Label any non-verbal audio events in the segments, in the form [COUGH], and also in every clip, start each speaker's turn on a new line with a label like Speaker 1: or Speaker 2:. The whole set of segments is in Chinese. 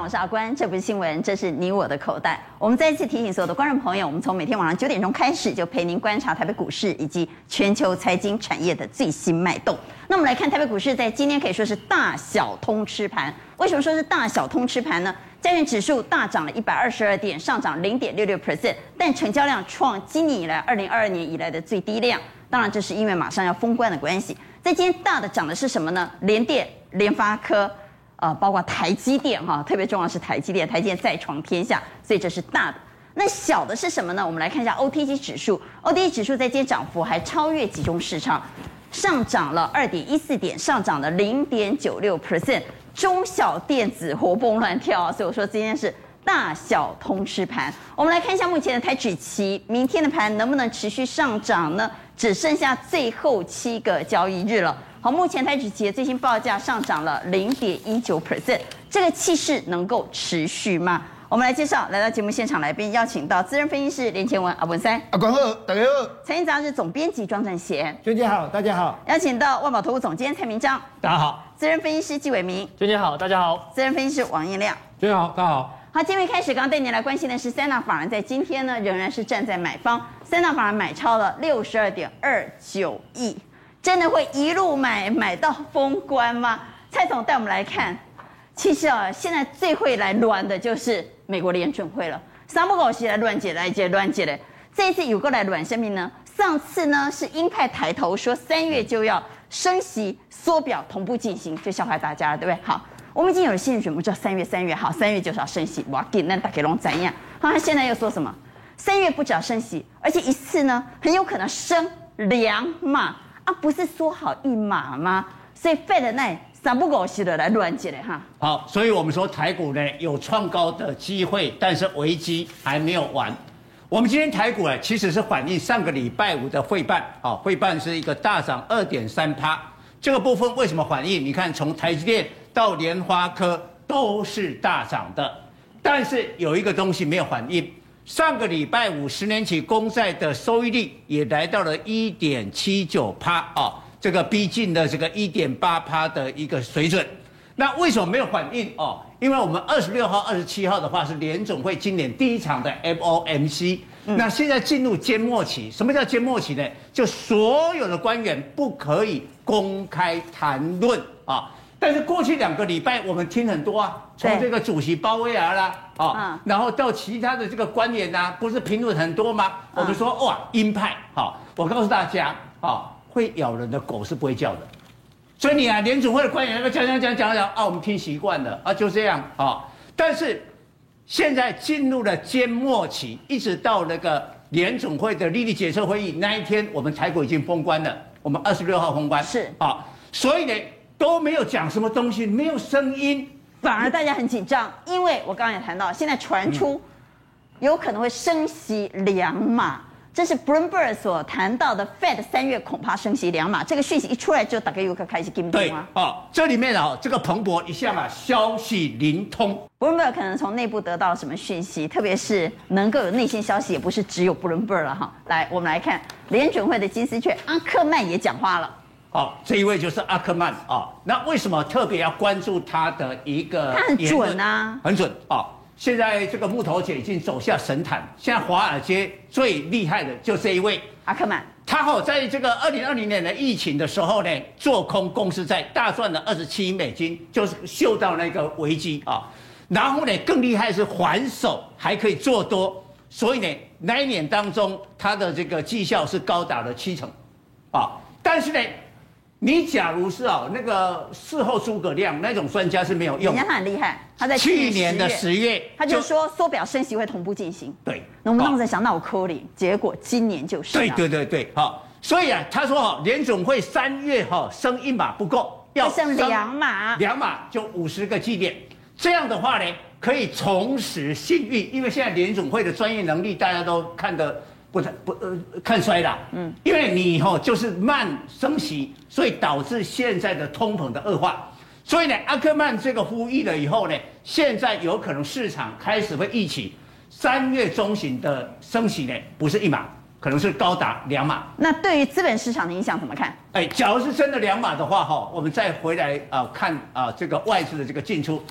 Speaker 1: 我是阿关，这不是新闻，这是你我的口袋。我们再一次提醒所有的观众朋友，我们从每天晚上九点钟开始，就陪您观察台北股市以及全球财经产业的最新脉动。那我们来看台北股市，在今天可以说是大小通吃盘。为什么说是大小通吃盘呢？加权指数大涨了一百二十二点，上涨零点六六 percent，但成交量创今年以来二零二二年以来的最低量。当然，这是因为马上要封关的关系。在今天大的涨的是什么呢？联电、联发科。呃，包括台积电哈，特别重要是台积电，台积电再创天下，所以这是大的。那小的是什么呢？我们来看一下 OTC 指数，OTC 指数在今天涨幅还超越集中市场，上涨了二点一四点，上涨了零点九六 percent，中小电子活蹦乱跳，所以我说今天是大小通吃盘。我们来看一下目前的台指期，明天的盘能不能持续上涨呢？只剩下最后七个交易日了。好，目前台指期的最新报价上涨了零点一九 percent，这个气势能够持续吗？我们来介绍来到节目现场来宾，邀请到资深分析师连前文阿文三，
Speaker 2: 阿关好，大家好。
Speaker 1: 财经杂志总编辑庄正贤，
Speaker 2: 娟姐好，大家好。
Speaker 1: 邀请到万宝投顾总监蔡明章，
Speaker 3: 大家好。
Speaker 1: 资深分析师纪伟明，
Speaker 3: 娟姐好，大家好。
Speaker 1: 资深分析师王彦亮，
Speaker 2: 娟姐好，大家好。
Speaker 1: 好，今天开始，刚刚带您来关心的是三大法人在今天呢，仍然是站在买方，三大法人买超了六十二点二九亿。真的会一路买买到封关吗？蔡总带我们来看，其实啊，现在最会来乱的就是美国联准会了。三不狗西来乱解来解乱解的，这一次有过来乱声明呢？上次呢是鹰派抬头说三月就要升息缩表同步进行，就笑话大家了，对不对？好，我们已经有了心理准备，知道三月三月好，三月就是要升息，哇，给那大给龙怎样？好，他现在又说什么？三月不只要升息，而且一次呢很有可能升两码。啊，不是说好一码吗？所以费的那三不狗屎的来乱接的哈。
Speaker 3: 好，所以我们说台股呢有创高的机会，但是危机还没有完。我们今天台股呢其实是反映上个礼拜五的费半，啊，费半是一个大涨二点三趴。这个部分为什么反映？你看从台积电到联发科都是大涨的，但是有一个东西没有反映。上个礼拜五，十年期公债的收益率也来到了一点七九趴啊，这个逼近了这个一点八趴的一个水准。那为什么没有反应哦？因为我们二十六号、二十七号的话是联总会今年第一场的 FOMC，那现在进入缄默期。什么叫缄默期呢？就所有的官员不可以公开谈论啊。但是过去两个礼拜，我们听很多啊，从这个主席鲍威尔啦，啊，然后到其他的这个官员呐，不是评论很多吗？我们说哇，鹰派，好，我告诉大家，啊，会咬人的狗是不会叫的，所以你啊，联总会的官员那个讲讲讲讲讲啊，我们听习惯了啊，就这样啊。但是现在进入了缄默期，一直到那个联总会的利率决策会议那一天，我们台股已经封关了，我们二十六号封关是啊，所以呢。都没有讲什么东西，没有声音，
Speaker 1: 反而大家很紧张，因为我刚刚也谈到，现在传出有可能会升息两码，这是 Bloomberg 所谈到的 Fed 三月恐怕升息两码，这个讯息一出来就大概又开始跟
Speaker 3: 对啊，哦，这里面啊，这个彭博一下嘛，消息灵通
Speaker 1: ，Bloomberg 可能从内部得到什么讯息，特别是能够有内线消息，也不是只有 Bloomberg 了哈。来，我们来看联准会的金丝雀阿克曼也讲话了。
Speaker 3: 好、哦，这一位就是阿克曼啊、哦。那为什么特别要关注他的一个？
Speaker 1: 他很准啊，
Speaker 3: 很准啊、哦。现在这个木头姐已经走下神坛，现在华尔街最厉害的就这一位
Speaker 1: 阿克曼。
Speaker 3: 他好，在这个二零二零年的疫情的时候呢，做空公司在大赚了二十七亿美金，就是嗅到那个危机啊、哦。然后呢，更厉害的是还手还可以做多，所以呢，那一年当中他的这个绩效是高达了七成啊、哦。但是呢。你假如是哦，那个事后诸葛亮那种专家是没有用。
Speaker 1: 人家他很厉害，他在
Speaker 3: 去年的十月，
Speaker 1: 他就说缩表升息会同步进行。
Speaker 3: 对，
Speaker 1: 那我们当时在想，到我扣零，结果今年就是。
Speaker 3: 对对对对，好，所以啊，他说哈，联总会三月哈升一码不够，
Speaker 1: 要升两码，
Speaker 3: 两码就五十个基点，这样的话呢，可以重拾信誉，因为现在联总会的专业能力大家都看得。不不呃看衰了，嗯，因为你以后就是慢升息，所以导致现在的通膨的恶化，所以呢，阿克曼这个呼吁了以后呢，现在有可能市场开始会预期三月中旬的升息呢，不是一码，可能是高达两码。
Speaker 1: 那对于资本市场的影响怎么看？
Speaker 3: 哎，假如是真的两码的话，哈，我们再回来啊看啊这个外资的这个进出，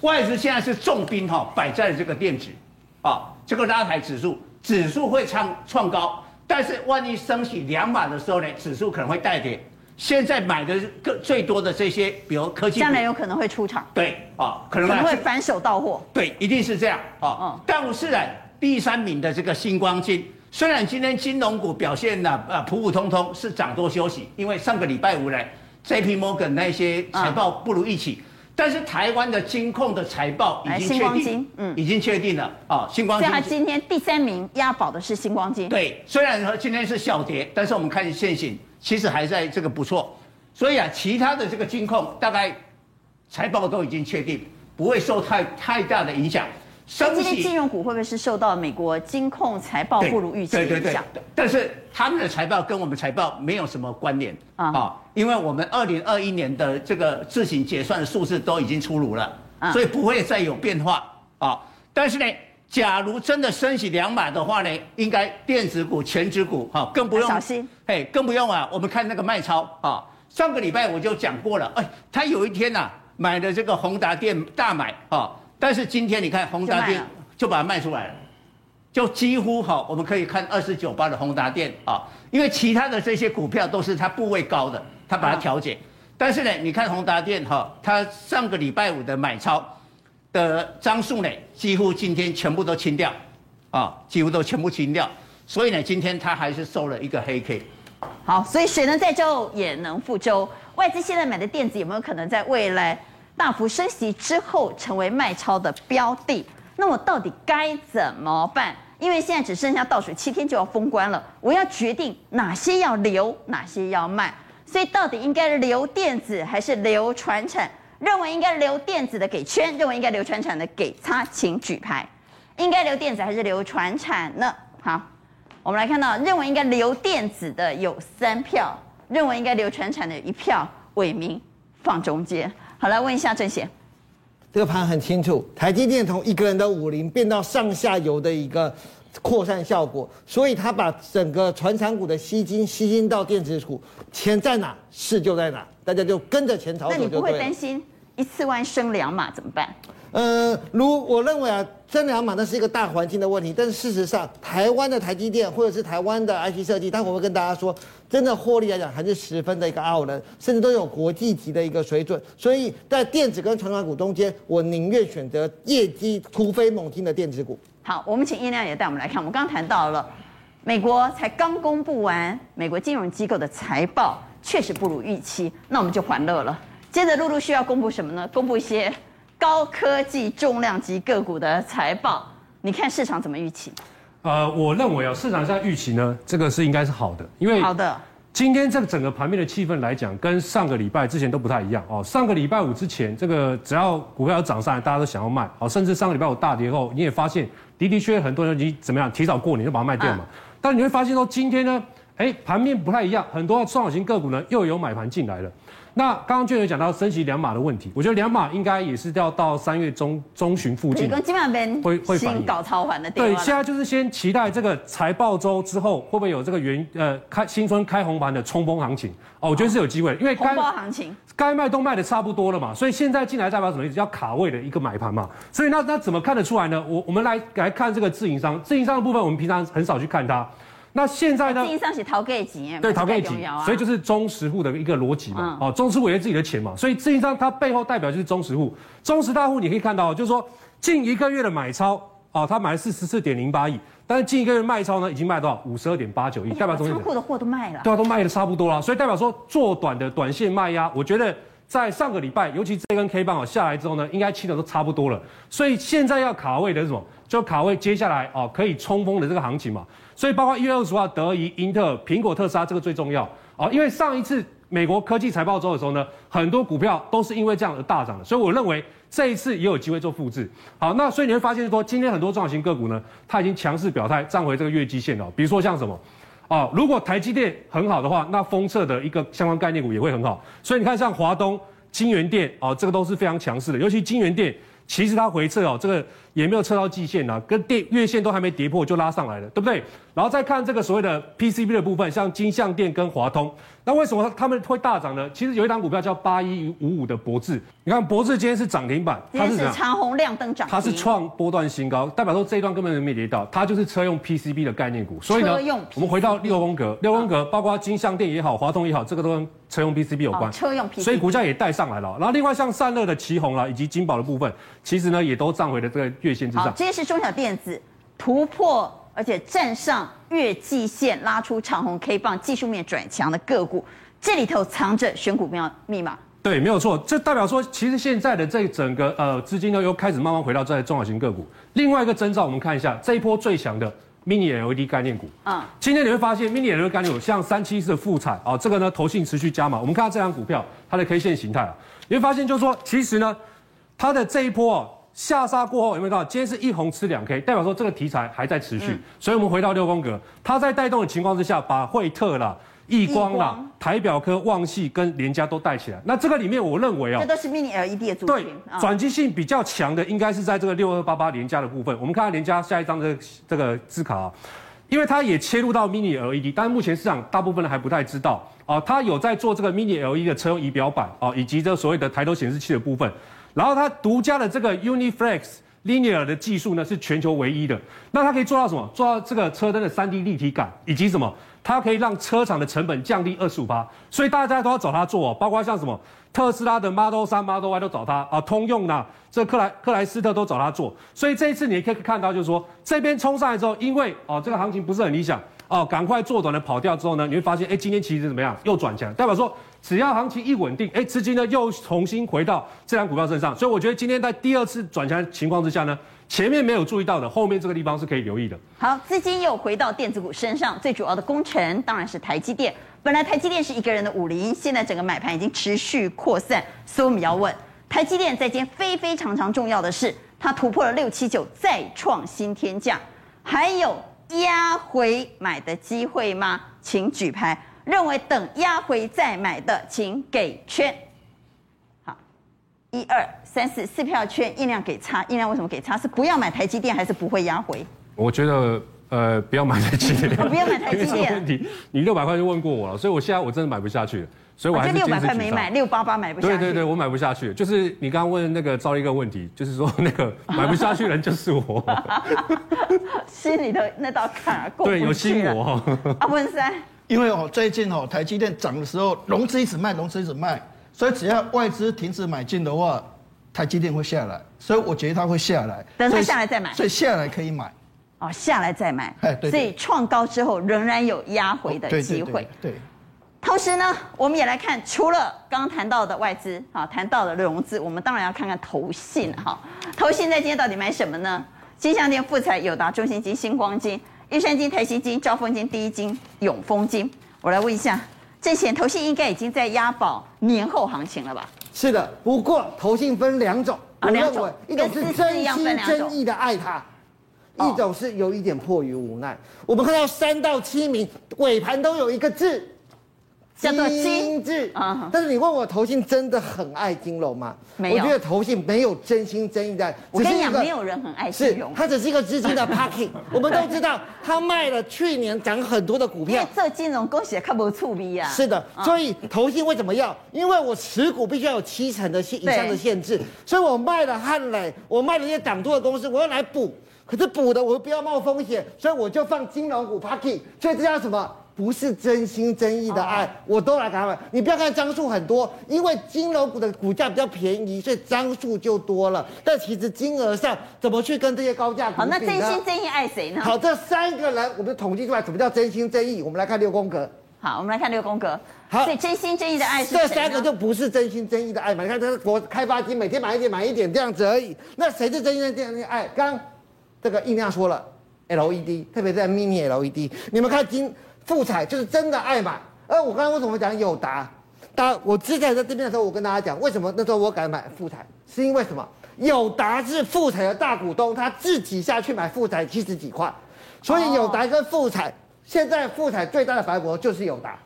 Speaker 3: 外资现在是重兵哈摆在了这个电子，啊，这个拉抬指数，指数会创创高，但是万一升起两码的时候呢，指数可能会带跌。现在买的个最多的这些，比如科技，
Speaker 1: 将来有可能会出场。
Speaker 3: 对啊，可能，
Speaker 1: 可能会反手到货。
Speaker 3: 对，一定是这样啊。嗯。但是呢，第三名的这个星光金，虽然今天金融股表现呢啊普普通通，是涨多休息，因为上个礼拜五呢，JP Morgan 那些财报不如预期，嗯、但是台湾的金控的财报已经确定，嗯，已经确定了啊。星光金。所以它
Speaker 1: 今天第三名押宝的是星光金。
Speaker 3: 对，虽然说今天是小跌，但是我们看现行。其实还在这个不错，所以啊，其他的这个金控大概财报都已经确定，不会受太太大的影响。
Speaker 1: 今天金融股会不会是受到美国金控财报不如预期的影响？对对对，
Speaker 3: 但是他们的财报跟我们财报没有什么关联啊，啊，因为我们二零二一年的这个自行结算的数字都已经出炉了，所以不会再有变化啊。但是呢。假如真的升息两码的话呢，应该电子股、全指股哈，更不用
Speaker 1: 小心，
Speaker 3: 嘿，更不用啊。我们看那个卖超啊，上个礼拜我就讲过了，哎，他有一天呐、啊、买的这个宏达电大买啊，但是今天你看宏达电就把它卖出来了，就几乎哈，我们可以看二四九八的宏达电啊，因为其他的这些股票都是它部位高的，它把它调节，但是呢，你看宏达电哈，它上个礼拜五的买超。的张数呢，几乎今天全部都清掉，啊，几乎都全部清掉，所以呢，今天它还是收了一个黑 K。
Speaker 1: 好，所以水能载舟也能覆舟，外资现在买的电子有没有可能在未来大幅升息之后成为卖超的标的？那我到底该怎么办？因为现在只剩下倒数七天就要封关了，我要决定哪些要留，哪些要卖，所以到底应该留电子还是留传产？认为应该留电子的给圈，认为应该留传产的给叉，请举牌。应该留电子还是留传产呢？好，我们来看到认为应该留电子的有三票，认为应该留传产的一票，伟明放中间。好，来问一下郑贤，
Speaker 2: 这个盘很清楚，台积电从一个人的武林变到上下游的一个扩散效果，所以他把整个传产股的吸金吸金到电子股，钱在哪，是就在哪，大家就跟着钱炒。
Speaker 1: 那你不会担心？一次万升两码怎么办？
Speaker 2: 呃，如我认为啊，升两码那是一个大环境的问题。但是事实上，台湾的台积电或者是台湾的 IC 设计，待会我会跟大家说，真的获利来讲还是十分的一个傲人，甚至都有国际级的一个水准。所以在电子跟传产股中间，我宁愿选择业绩突飞猛进的电子股。
Speaker 1: 好，我们请叶亮也带我们来看。我们刚刚谈到了美国才刚公布完美国金融机构的财报，确实不如预期，那我们就欢乐了。接着陆陆续要公布什么呢？公布一些高科技重量级个股的财报。你看市场怎么预期？
Speaker 4: 呃，我认为啊，市场上预期呢，这个是应该是好的，因为好的。今天这个整个盘面的气氛来讲，跟上个礼拜之前都不太一样哦。上个礼拜五之前，这个只要股票要涨上来，大家都想要卖哦。甚至上个礼拜五大跌后，你也发现的的确确很多人已经怎么样提早过年就把它卖掉嘛。啊、但你会发现说，今天呢，哎，盘面不太一样，很多中小型个股呢又有买盘进来了。那刚刚就有讲到升息两码的问题，我觉得两码应该也是要到三月中中旬附近，会会先
Speaker 1: 搞超环的。
Speaker 4: 对，现在就是先期待这个财报周之后会不会有这个元呃开新春开红盘的冲锋行情哦，我觉得是有机会，因为
Speaker 1: 该行情
Speaker 4: 该卖都卖的差不多了嘛，所以现在进来代表什么意思？要卡位的一个买盘嘛，所以那那怎么看得出来呢？我我们来来看这个自营商，自营商的部分我们平常很少去看它。那现在呢？
Speaker 1: 经商是逃给钱，
Speaker 4: 对，逃给钱，所以就是中实户的一个逻辑嘛。哦，中实户也是自己的钱嘛，所以自营商它背后代表就是中实户。中实大户你可以看到，就是说近一个月的买超，哦，他买了四十四点零八亿，但是近一个月卖超呢，已经卖多少？五十二点八九亿，代表中仓
Speaker 1: 库的货都卖了。
Speaker 4: 对啊，都卖的差不多了，所以代表说做短的短线卖压，我觉得在上个礼拜，尤其这根 K 棒啊下来之后呢，应该清的都差不多了。所以现在要卡位的是什么？就卡位接下来哦可以冲锋的这个行情嘛。所以，包括一月二十号，德仪、英特尔、苹果、特斯拉，这个最重要啊。因为上一次美国科技财报周的时候呢，很多股票都是因为这样而大涨的。所以，我认为这一次也有机会做复制。好，那所以你会发现说，今天很多中小型个股呢，它已经强势表态站回这个月基线了。比如说像什么哦，如果台积电很好的话，那封测的一个相关概念股也会很好。所以你看，像华东、金元电哦，这个都是非常强势的。尤其金元电其实它回撤哦，这个也没有测到季线啊，跟电月线都还没跌破就拉上来了，对不对？然后再看这个所谓的 PCB 的部分，像金像电跟华通，那为什么他们会大涨呢？其实有一档股票叫八一五五的博智，你看博智今天是涨停板，
Speaker 1: 它是长红亮灯涨，
Speaker 4: 它是创波段新高，代表说这一段根本没跌到，它就是车用 PCB 的概念股。所以呢，我们回到六宫格，六宫格包括金像电也好，华通也好，这个都跟车用 PCB 有关，
Speaker 1: 车用 PCB，
Speaker 4: 所以股价也带上来了。然后另外像散热的奇鋐啦，以及金宝的部分，其实呢也都站回了这个月线之上。
Speaker 1: 这些是中小电子突破。而且站上月季线，拉出长红 K 棒，技术面转强的个股，这里头藏着选股妙密码。
Speaker 4: 对，没有错，这代表说，其实现在的这整个呃资金呢，又开始慢慢回到这些中小型个股。另外一个征兆，我们看一下这一波最强的 Mini LED 概念股。嗯，今天你会发现 Mini LED 概念股像三七四的富采啊，这个呢投信持续加码。我们看到这张股票，它的 K 线形态啊，你会发现就是说，其实呢，它的这一波啊。下杀过后有没有看到？今天是一红吃两 K，代表说这个题材还在持续。嗯、所以我们回到六宫格，它在带动的情况之下，把惠特啦、易光啦、光台表科、旺系跟联家都带起来。那这个里面，我认为哦，
Speaker 1: 这都是 Mini LED 的族群。
Speaker 4: 对，转机性比较强的应该是在这个六二八八联家的部分。我们看到联家下一张这个这个字卡啊，因为它也切入到 Mini LED，但是目前市场大部分人还不太知道啊，它有在做这个 Mini LED 的车用仪表板啊，以及这所谓的抬头显示器的部分。然后它独家的这个 UniFlex Linear 的技术呢，是全球唯一的。那它可以做到什么？做到这个车灯的 3D 立体感，以及什么？它可以让车厂的成本降低二十五趴。所以大家都要找它做哦，包括像什么特斯拉的 Model 3、Model Y 都找它啊，通用的这克莱克莱斯特都找它做。所以这一次你也可以看到，就是说这边冲上来之后，因为哦这个行情不是很理想哦，赶快做短的跑掉之后呢，你会发现哎今天其实怎么样？又转强，代表说。只要行情一稳定，哎，资金呢又重新回到这张股票身上，所以我觉得今天在第二次转强情况之下呢，前面没有注意到的，后面这个地方是可以留意的。
Speaker 1: 好，资金又回到电子股身上，最主要的功臣当然是台积电。本来台积电是一个人的武林，现在整个买盘已经持续扩散，所以我们要问台积电在今天非非常常重要的是，它突破了六七九，再创新天价，还有压回买的机会吗？请举牌。认为等压回再买的，请给圈。好，一二三四四票圈，印量给差，印量为什么给差？是不要买台积电，还是不会压回？
Speaker 4: 我觉得，呃，不要买台积电。
Speaker 1: 不要买台积电。[LAUGHS]
Speaker 4: 问题，你六百块就问过我了，所以我现在我真的买不下去了，所以我还是
Speaker 1: 六百块没买，六八八买不下去。
Speaker 4: 对对对，我买不下去。就是你刚刚问那个赵一个问题，就是说那个买不下去的人就是我。[LAUGHS]
Speaker 1: 心里头那道坎儿过不去。
Speaker 4: 对，有心魔。
Speaker 1: 阿文山。
Speaker 5: 因为哦，最近哦，台积电涨的时候，融资一直卖，融资一直卖，所以只要外资停止买进的话，台积电会下来，所以我觉得它会下来。
Speaker 1: 等它下来再买。
Speaker 5: 所以下来可以买。
Speaker 1: 哦，下来再买。
Speaker 5: 哎，对。
Speaker 1: 所以创高之后仍然有压回的
Speaker 5: 机会。对。
Speaker 1: 同时呢，我们也来看，除了刚刚谈到的外资，啊，谈到的融资，我们当然要看看投信哈。投信在今天到底买什么呢？金像电、富彩、友达、中信金、星光金。玉山金、台新金、兆丰金、第一金、永丰金，我来问一下，这些投信应该已经在押宝年后行情了吧？
Speaker 2: 是的，不过投信分两种，啊，两种，一种是真心真意的爱他，一种是有一点迫于无奈。我们看到三到七名尾盘都有一个字。叫做精致啊！但是你问我投信真的很爱金融吗？没有，我觉得投信没有真心真意在。
Speaker 1: 我跟你讲，没有人很爱金融，
Speaker 2: 它只是一个资金的 [LAUGHS] parking。我们都知道，他卖了去年涨很多的股票。
Speaker 1: 这金融恭喜看不出逼啊！
Speaker 2: 是的，所以投信为什么要？因为我持股必须要有七成的限以上的限制，所以我卖了汉磊，我卖了一些涨多的公司，我要来补。可是补的我又不要冒风险，所以我就放金融股 parking。所以这叫什么？不是真心真意的爱，我都来给他们。你不要看张数很多，因为金融股的股价比较便宜，所以张数就多了。但其实金额上怎么去跟这些高价股？
Speaker 1: 好，那真心真意爱谁呢？
Speaker 2: 好，这三个人我们统计出来，什么叫真心真意？我们来看六宫格。
Speaker 1: 好，我们来看六宫格。好，所以真心真意的爱是谁？
Speaker 2: 这三个就不是真心真意的爱嘛？你看，这是国开发金，每天买一点买一点这样子而已。那谁是真心真意的爱？刚这个印亮说了，LED，特别在 Mini LED，你们看金。富彩就是真的爱买，而我刚刚为什么讲友达？当我之前在这边的时候，我跟大家讲，为什么那时候我敢买富彩，是因为什么？友达是富彩的大股东，他自己下去买富彩七十几块，所以友达跟富采现在富彩最大的反驳就是友达，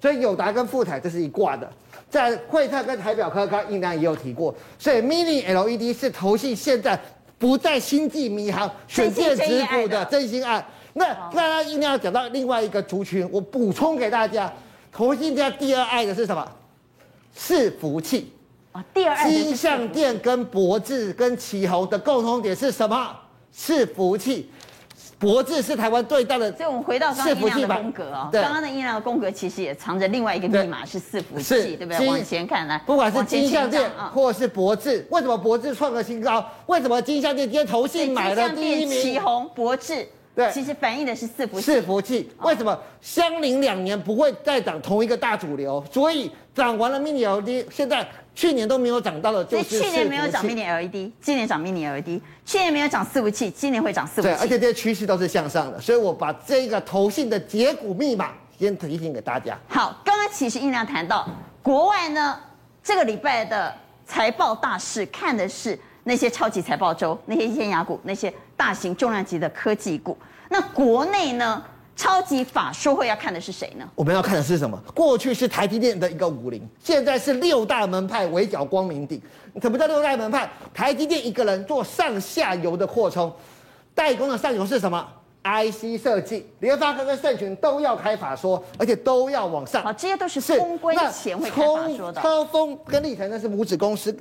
Speaker 2: 所以友达跟富彩这是一挂的。在惠特跟台表科刚应当也有提过，所以 Mini LED 是投信现在不在星际迷航选电子股的真心爱。那大家一定要讲到另外一个族群，我补充给大家，投信家第二爱的是什么？伺服器。
Speaker 1: 啊，第二爱。
Speaker 2: 金项店跟博智跟奇鋐的共同点是什么？伺服器。博智是台湾最大的，
Speaker 1: 所以我们回到刚刚音量的宫格啊，刚刚的音量的宫格其实也藏着另外一个密码，是伺服器，对不对？往前看来，
Speaker 2: 不管是金项店或是博智，为什么博智创个新高？为什么金项店今天投信买了第一名？
Speaker 1: 旗红、博智，对，其实反映的是伺服器。
Speaker 2: 伺服器为什么相邻两年不会再涨同一个大主流？所以涨完了 Mini LED，现在。去年都没有涨到的，就是
Speaker 1: 去年没有涨 Mini LED，今年涨 Mini LED。去年没有涨伺服器，今年会涨伺服器。
Speaker 2: 对，而且这些趋势都是向上的，所以我把这个投信的解股密码先提醒给大家。
Speaker 1: 好，刚刚其实音量谈到国外呢，这个礼拜的财报大事看的是那些超级财报周，那些尖牙股，那些大型重量级的科技股。那国内呢？超级法说会要看的是谁呢？
Speaker 2: 我们要看的是什么？过去是台积电的一个武林，现在是六大门派围剿光明顶。什么叫六大门派？台积电一个人做上下游的扩充，代工的上游是什么？IC 设计，联发科跟盛群都要开法说，而且都要往上。
Speaker 1: 好，这些都是封关前会开法说的。
Speaker 2: 超丰跟立成那是母子公司。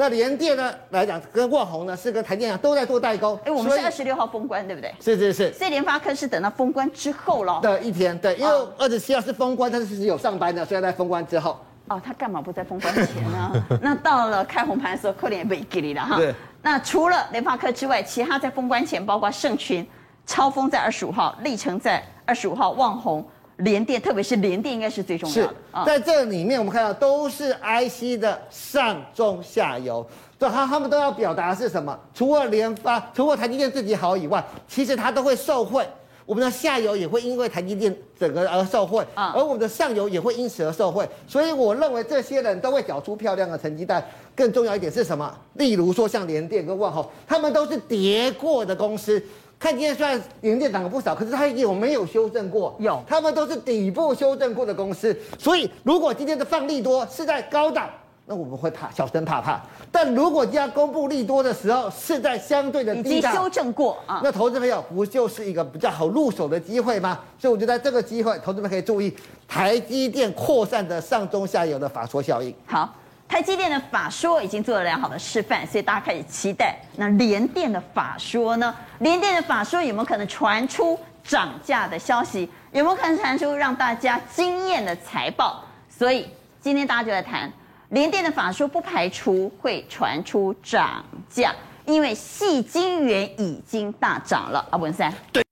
Speaker 2: 那联电呢来讲，跟旺宏呢是跟台电啊都在做代工。
Speaker 1: 哎，我们是二十六号封关，对不对？
Speaker 2: 是是是。
Speaker 1: 所以联发科是等到封关之后了。
Speaker 2: 的一天，对，因为二十七号是封关，但是是有上班的，所以在封关之后。
Speaker 1: 哦，他干嘛不在封关前呢？[LAUGHS] 那到了开红盘的时候，扣点也被给你了哈。对。那除了联发科之外，其他在封关前，包括盛群、超峰在二十五号，力成在二十五号，旺宏。联电，特别是联电，应该是最重要的。
Speaker 2: 是，在这里面，我们看到都是 IC 的上中下游，对，他他们都要表达的是什么？除了联发，除了台积电自己好以外，其实它都会受惠。我们的下游也会因为台积电整个而受惠，而我们的上游也会因此而受惠。所以我认为这些人都会缴出漂亮的成绩单。更重要一点是什么？例如说像联电跟万豪，他们都是跌过的公司。看今天虽然联电涨了不少，可是它有没有修正过？
Speaker 1: 有，
Speaker 2: 他们都是底部修正过的公司。所以如果今天的放利多是在高档，那我们会怕，小声怕怕。但如果今天公布利多的时候是在相对的低
Speaker 1: 档，修正过啊，
Speaker 2: 那投资朋友不就是一个比较好入手的机会吗？所以我觉得这个机会，投资们可以注意台积电扩散的上中下游的法说效应。
Speaker 1: 好。台积电的法说已经做了良好的示范，所以大家开始期待。那联电的法说呢？联电的法说有没有可能传出涨价的消息？有没有可能传出让大家惊艳的财报？所以今天大家就在谈联电的法说，不排除会传出涨价，因为细晶圆已经大涨了。阿文三。
Speaker 5: 对。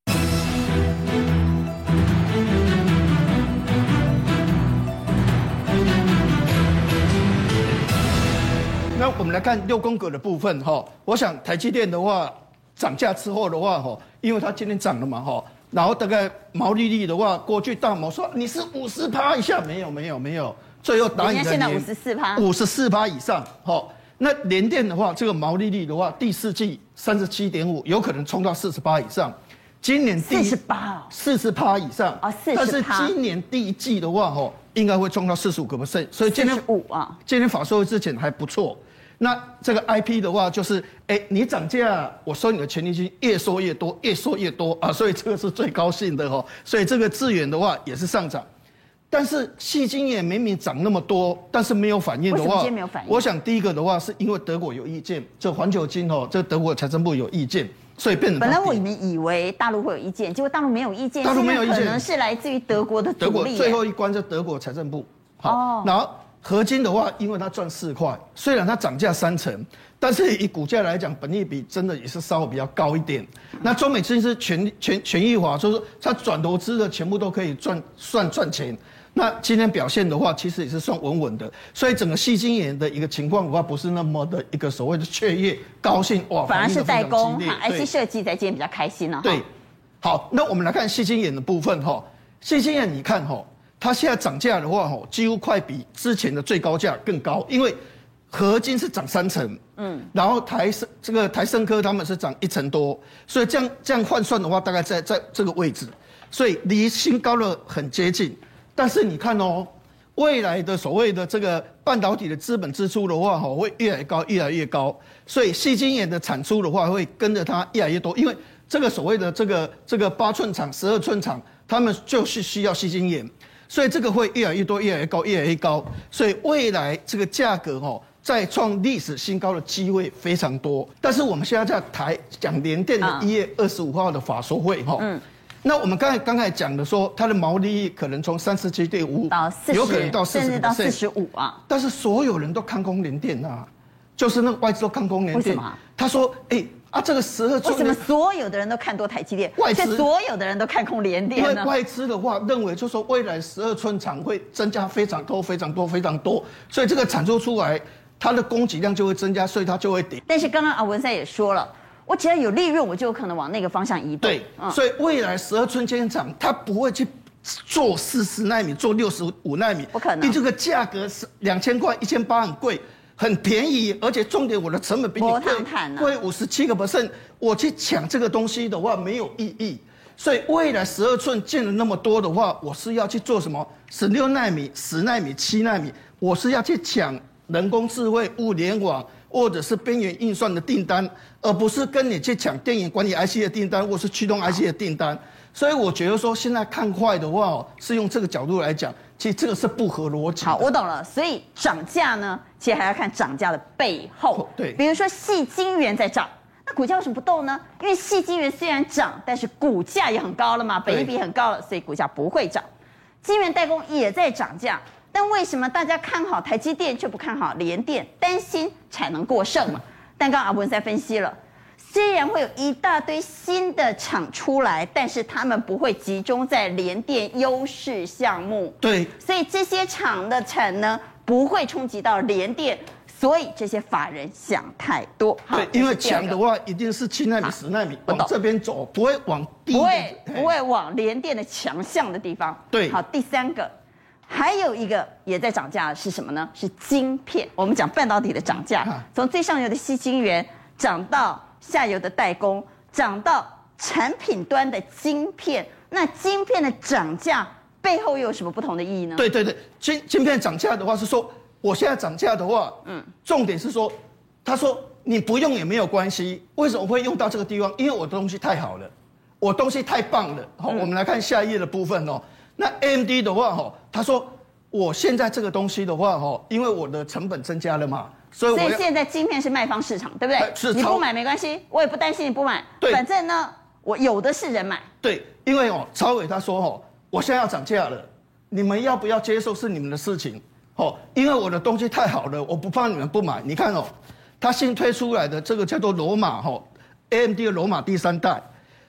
Speaker 5: 们来看六宫格的部分哈，我想台积电的话涨价之后的话哈，因为它今天涨了嘛哈，然后大概毛利率的话，过去大摩说你是五十趴以下，没有没有没有，最后答应
Speaker 1: 现在五十四趴，
Speaker 5: 五十四趴以上哈。那联电的话，这个毛利率的话，第四季三十七点五，有可能冲到四十八以上。今年
Speaker 1: 四十八，
Speaker 5: 四十趴以上
Speaker 1: 啊，四十趴。
Speaker 5: 但是今年第一季的话哈，应该会冲到四十五个 percent，所以今天
Speaker 1: 五啊，
Speaker 5: 今天法说会之前还不错。那这个 IP 的话，就是哎，你涨价，我收你的权利金，越收越多，越收越多啊，所以这个是最高兴的哦。所以这个资源的话也是上涨，但是细金也明明涨那么多，但是没有反应的话，
Speaker 1: 没有反应？
Speaker 5: 我想第一个的话是因为德国有意见，这环球金哦，这德国财政部有意见，所以变成。
Speaker 1: 本来我们以为大陆会有意见，结果大陆没有意见，
Speaker 5: 大陆没有意见，
Speaker 1: 可能是来自于德国的
Speaker 5: 德国最后一关是德国财政部，好，然后。合金的话，因为它赚四块，虽然它涨价三成，但是以股价来讲，本益比真的也是稍微比较高一点。那中美金是全全权益化，所以说它转投资的全部都可以赚算赚钱。那今天表现的话，其实也是算稳稳的。所以整个细晶眼的一个情况的话，不是那么的一个所谓的雀跃高兴哇，
Speaker 1: 反而是代工哈，IC 设计在今天比较开心了。
Speaker 5: 对，好，那我们来看细晶眼的部分哈，细晶眼你看哈。它现在涨价的话，吼，几乎快比之前的最高价更高，因为合金是涨三成，嗯，然后台生这个台胜科他们是涨一成多，所以这样这样换算的话，大概在在这个位置，所以离新高了很接近。但是你看哦，未来的所谓的这个半导体的资本支出的话，吼，会越来越高，越来越高。所以细晶眼的产出的话，会跟着它越来越多。因为这个所谓的这个这个八寸厂、十二寸厂，他们就是需要细晶圆，所以这个会越来越多，越来越高，越来越高。所以未来这个价格哦，再创历史新高的机会非常多。但是我们现在在台讲联电的一月二十五号的法说会哈。嗯那我们刚才刚才讲的说，它的毛利可能从三十七点五
Speaker 1: 到四十，
Speaker 5: 有可能到四十，
Speaker 1: 甚至到四十五啊。
Speaker 5: 但是所有人都看空联电啊，就是那个外资都看空联电。
Speaker 1: 为什么？
Speaker 5: 他说：“哎、欸、啊，这个十二寸。”
Speaker 1: 为什么所有的人都看多台积电？外资所有的人都看空联电呢？
Speaker 5: 因为外资的话认为，就是说未来十二寸厂会增加非常多、非常多、非常多，所以这个产出出来，它的供给量就会增加，所以它就会跌。
Speaker 1: 但是刚刚阿文赛也说了。我只要有利润，我就有可能往那个方向移动。
Speaker 5: 对，嗯、所以未来十二寸晶圆厂它不会去做四十纳米，做六十五纳米，
Speaker 1: 不可能。
Speaker 5: 你这个价格是两千块、一千八，很贵，很便宜，而且重点我的成本比你贵，贵五十七个 percent，我去抢这个东西的话没有意义。所以未来十二寸建了那么多的话，我是要去做什么？十六纳米、十纳米、七纳米，我是要去抢人工智慧、物联网。或者是边缘运算的订单，而不是跟你去抢电源管理 IC 的订单，或是驱动 IC 的订单。所以我觉得说，现在看坏的话，是用这个角度来讲，其实这个是不合逻辑。
Speaker 1: 好，我懂了。所以涨价呢，其实还要看涨价的背后。
Speaker 5: 对，
Speaker 1: 比如说矽晶圆在涨，那股价为什么不动呢？因为矽晶圆虽然涨，但是股价也很高了嘛，本益比很高了，所以股价不会涨。晶圆代工也在涨价。但为什么大家看好台积电却不看好联电？担心产能过剩嘛？但刚刚阿文在分析了，虽然会有一大堆新的厂出来，但是他们不会集中在联电优势项目。
Speaker 5: 对，
Speaker 1: 所以这些厂的产能不会冲击到联电，所以这些法人想太多。
Speaker 5: 对，因为抢的话一定是七纳米、十纳米往这边走，不会往低，
Speaker 1: 不会不会往联电的强项的地方。
Speaker 5: 对，
Speaker 1: 好，第三个。还有一个也在涨价的是什么呢？是晶片。我们讲半导体的涨价，从最上游的矽晶圆涨到下游的代工，涨到产品端的晶片。那晶片的涨价背后又有什么不同的意义呢？
Speaker 5: 对对对，晶晶片涨价的话是说，我现在涨价的话，嗯，重点是说，他说你不用也没有关系。为什么会用到这个地方？因为我的东西太好了，我东西太棒了。好，我们来看下一页的部分哦。那 AMD 的话，哈，他说我现在这个东西的话，哈，因为我的成本增加了嘛，所以
Speaker 1: 所以现在晶片是卖方市场，对不对？
Speaker 5: 是。
Speaker 1: 你不买没关系，我也不担心你不买。
Speaker 5: 对。
Speaker 1: 反正呢，我有的是人买。
Speaker 5: 对，因为哦，超伟他说哦，我现在要涨价了，你们要不要接受是你们的事情，哦，因为我的东西太好了，我不怕你们不买。你看哦，他新推出来的这个叫做罗马哈，AMD 的罗马第三代，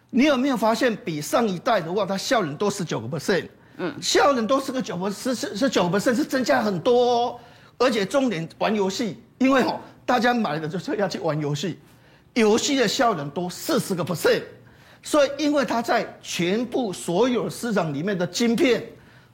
Speaker 5: 你有没有发现比上一代的话，它效能多十九个 percent？嗯，效能都是个九 percent 是是九 percent 是增加很多哦。而且重点玩游戏，因为哦，大家买的就是要去玩游戏，游戏的效能多四十个 percent。所以，因为它在全部所有市场里面的晶片，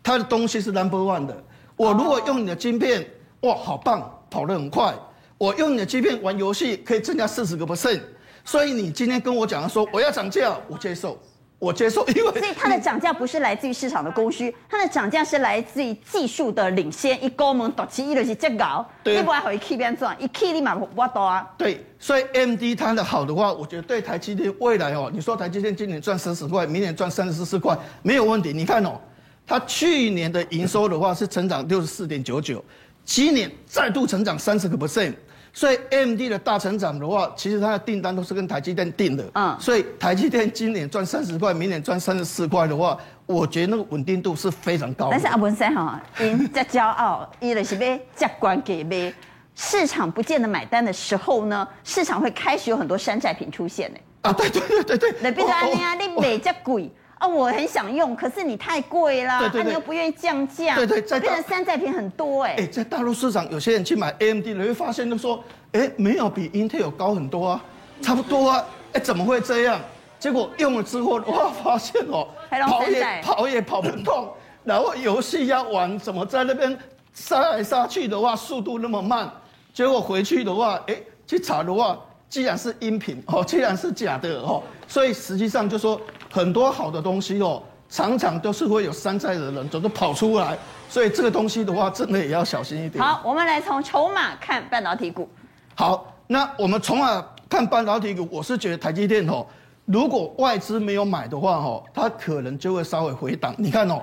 Speaker 5: 它的东西是 number one 的。我如果用你的晶片，哇，好棒，跑得很快。我用你的晶片玩游戏，可以增加四十个 percent。所以你今天跟我讲说我要涨价，我接受。我接受，[LAUGHS] 因为
Speaker 1: 所以它的涨价不是来自于市场的供需，它的涨价是来自于技术的领先。一高门短期一就是这高，对，你不还可以 K 边赚，一 K 立马挖多啊。
Speaker 5: 对，所以 AMD 它的好的话，我觉得对台积电未来哦，你说台积电今年赚三十块，明年赚三十四块，没有问题。你看哦，它去年的营收的话是成长六十四点九九，今年再度成长三十个 percent。所以 AMD 的大成长的话，其实它的订单都是跟台积电订的。嗯，所以台积电今年赚三十块，明年赚三十四块的话，我觉得那个稳定度是非常高的。
Speaker 1: 但是阿文生哈，因在骄傲，伊的是被价关给呗。市场不见得买单的时候呢，市场会开始有很多山寨品出现呢。
Speaker 5: 啊，对对对对对。
Speaker 1: 那比如说安尼啊，你卖这贵。啊，我很想用，可是你太贵啦，那、啊、你又不愿意降价，
Speaker 5: 对对，在
Speaker 1: 变成山寨品很多哎、欸。
Speaker 5: 哎，在大陆市场，有些人去买 AMD，你会发现就说，哎，没有比 Intel 高很多啊，差不多啊，哎，怎么会这样？结果用了之后，哇，[LAUGHS] 发现哦，跑也跑也跑不动，然后游戏要玩，怎么在那边杀来杀去的话，速度那么慢，结果回去的话，哎，去查的话，既然是音频哦，既然是假的哦，所以实际上就说。很多好的东西哦，常常都是会有山寨的人，总是跑出来，所以这个东西的话，真的也要小心一点。
Speaker 1: 好，我们来从筹码看半导体股。
Speaker 5: 好，那我们从啊看半导体股，我是觉得台积电哦，如果外资没有买的话哦，它可能就会稍微回档。你看哦，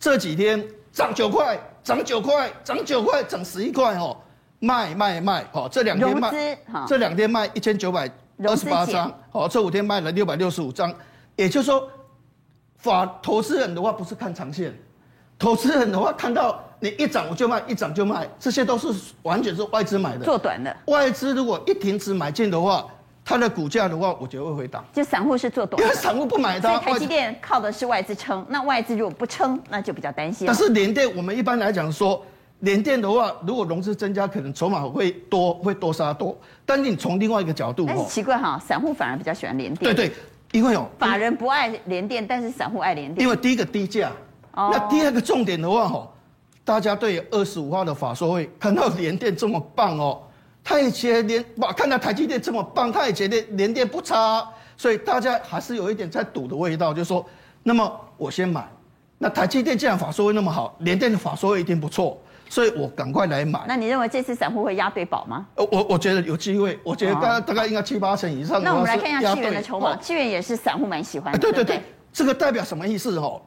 Speaker 5: 这几天涨九块，涨九块，涨九块，涨十一块哦，卖卖卖，哦，这两天卖，这两天卖一千九百二十八张，哦，这五天卖了六百六十五张，也就是说。法投资人的话不是看长线，投资人的话看到你一涨我就卖，一涨就卖，这些都是完全是外资买的，
Speaker 1: 做短的。
Speaker 5: 外资如果一停止买进的话，它的股价的话，我觉得会回档。
Speaker 1: 就散户是做短，
Speaker 5: 因为散户不买它。
Speaker 1: 所以台积电靠的是外资撑，那外资如果不撑，那就比较担心。
Speaker 5: 但是联电，我们一般来讲说，联电的话，如果融资增加，可能筹码会多，会多杀多。但是你从另外一个角度，
Speaker 1: 但是奇怪哈，散户反而比较喜欢联电。
Speaker 5: 对对。因为哦，
Speaker 1: 法人不爱联电，但是散户爱联电。
Speaker 5: 因为第一个低价，哦、那第二个重点的话吼，大家对二十五号的法说会看到联电这么棒哦，他也觉得联哇，看到台积电这么棒，他也觉得联电不差，所以大家还是有一点在赌的味道，就是说，那么我先买，那台积电既然法说会那么好，联电的法说会一定不错。所以我赶快来买。
Speaker 1: 那你认为这次散户会押对宝吗？
Speaker 5: 呃，我我觉得有机会，我觉得大概大概应该七八成以上。
Speaker 1: 那我们来看一下智原的筹码，智原也是散户蛮喜欢的。
Speaker 5: 对对对，这个代表什么意思哦？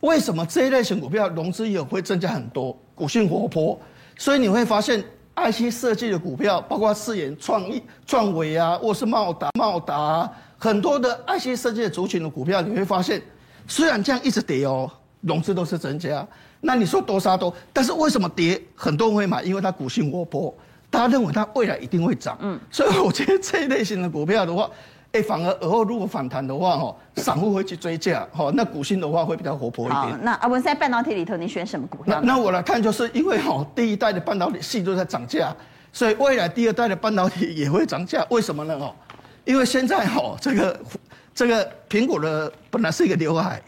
Speaker 5: 为什么这一类型股票融资也会增加很多，股性活泼？所以你会发现 IC 设计的股票，包括四眼、创意、创维啊，或是茂达、茂达，很多的 IC 设计的族群的股票，你会发现，虽然这样一直跌哦，融资都是增加。那你说多杀多，但是为什么跌？很多人会买，因为它股性活泼，大家认为它未来一定会涨。嗯，所以我觉得这一类型的股票的话，哎，反而而后如果反弹的话，哈，散户会去追价，哈，那股性的话会比较活泼一点。好，
Speaker 1: 那阿，文在半导体里头，你选什么股票？
Speaker 5: 那那我来看，就是因为哈，第一代的半导体系都在涨价，所以未来第二代的半导体也会涨价。为什么呢？哦，因为现在哈，这个这个苹果的本来是一个刘海。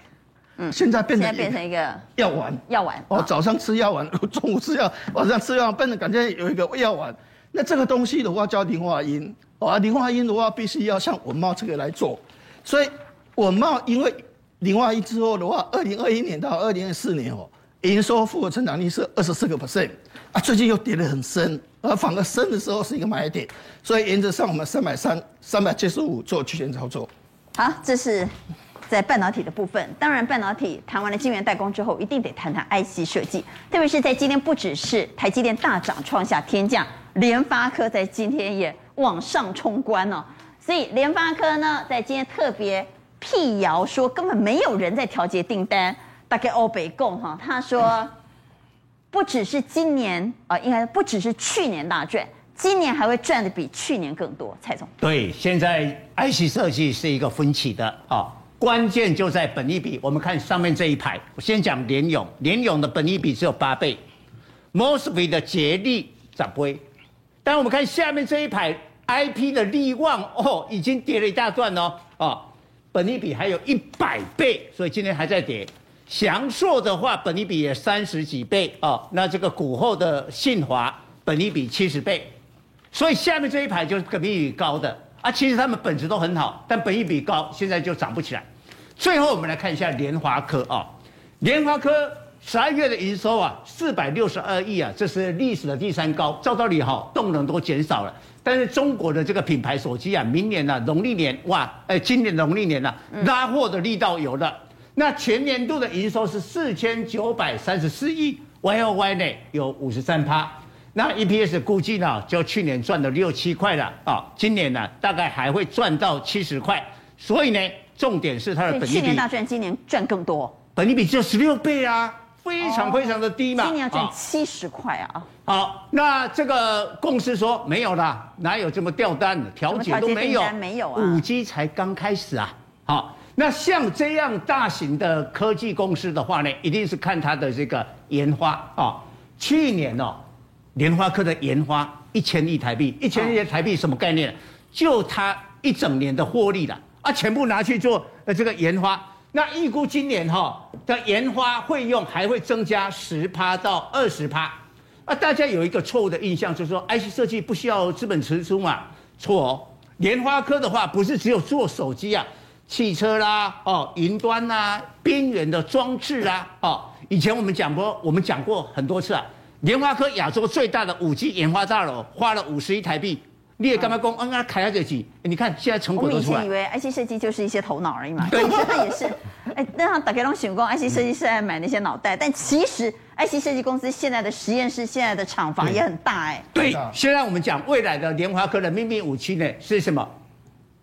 Speaker 5: 嗯，现在变成现在变成一个药丸，
Speaker 1: 药丸
Speaker 5: 哦，早上吃药丸，[LAUGHS] 中午吃药，晚上吃药，变得感觉有一个药丸。那这个东西的话叫磷化銦，啊，磷化銦的话必须要像稳懋这个来做。所以稳懋因为磷化銦之后的话，二零二一年到二零二四年哦，营收复合成长率是二十四个 percent 啊，最近又跌得很深，而反而升的时候是一个买点。所以原则上我们三百三、三百七十五做区间操作。
Speaker 1: 好，这是。在半导体的部分，当然半导体谈完了晶圆代工之后，一定得谈谈 IC 设计。特别是在今天，不只是台积电大涨创下天价，联发科在今天也往上冲关哦。所以联发科呢，在今天特别辟谣说，根本没有人在调节订单。大概欧北共哈，他说不只是今年啊、呃，应该不只是去年大赚，今年还会赚的比去年更多。蔡总，
Speaker 3: 对，现在 IC 设计是一个分歧的啊。关键就在本益比，我们看上面这一排，我先讲联咏，联咏的本益比只有八倍。M o s f e 的捷力十倍，但我们看下面这一排，IP 的力旺哦，已经跌了一大段哦，哦，本益比还有一百倍，所以今天还在跌。祥硕的话，本益比也三十几倍。哦，那这个股后的信华，本益比七十倍，所以下面这一排就是本益比高的。啊，其实他们本质都很好，但本益比高，现在就涨不起来。最后我们来看一下联华科啊，联华科十二月的营收啊，四百六十二亿啊，这是历史的第三高。照道理哈，动能都减少了，但是中国的这个品牌手机啊，明年呢、啊，农历年哇，哎，今年农历年呢、啊，拉货的力道有了。那全年度的营收是四千九百三十四亿，Y O Y 呢有五十三趴。那 EPS 估计呢，就去年赚了六七块了啊，今年呢大概还会赚到七十块，所以呢，重点是它的本益比。
Speaker 1: 去年大赚，今年赚更多。
Speaker 3: 本益比只有十六倍啊，非常非常的低嘛。
Speaker 1: 今年要赚七十块啊。
Speaker 3: 好，那这个公司说没有啦，哪有这么掉单的，调节都没有，
Speaker 1: 没有啊。
Speaker 3: 五 G 才刚开始啊。好，那像这样大型的科技公司的话呢，一定是看它的这个研发啊。去年哦。联发科的研发一千亿台币，一千亿台币什么概念？就它一整年的获利了啊，全部拿去做呃这个研发。那预估今年哈的研发费用还会增加十趴到二十趴。啊，大家有一个错误的印象，就是说 IC 设计不需要资本支出嘛？错哦，联发科的话不是只有做手机啊，汽车啦，哦，云端啦，边缘的装置啦，哦，以前我们讲过，我们讲过很多次啊。联发科亚洲最大的五 G 研发大楼花了五十亿台币，你也干嘛讲？嗯，啊开下这几，你看现在成果都出来。
Speaker 1: 我们以前以为 IC 设计就是一些头脑而已嘛，对，现在也是。哎，那大家都想讲 IC 设计是在买那些脑袋，但其实 IC 设计公司现在的实验室、现在的厂房也很大哎。
Speaker 3: 对，现在我们讲未来的联发科的秘密武器呢是什么？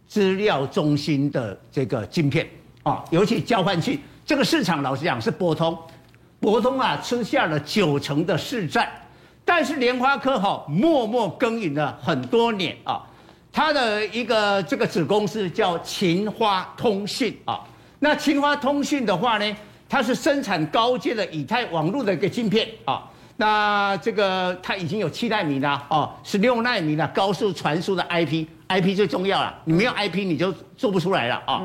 Speaker 3: 资料中心的这个晶片啊，尤其交换器，这个市场老实讲是波通。博通啊，吃下了九成的市占，但是联发科哈默默耕耘了很多年啊，它的一个这个子公司叫勤花通讯啊，那勤花通讯的话呢，它是生产高阶的以太网络的一个晶片啊，那这个它已经有七纳米了哦，十六纳米了高速传输的 IP，IP 最重要了，你没有 IP 你就做不出来了啊，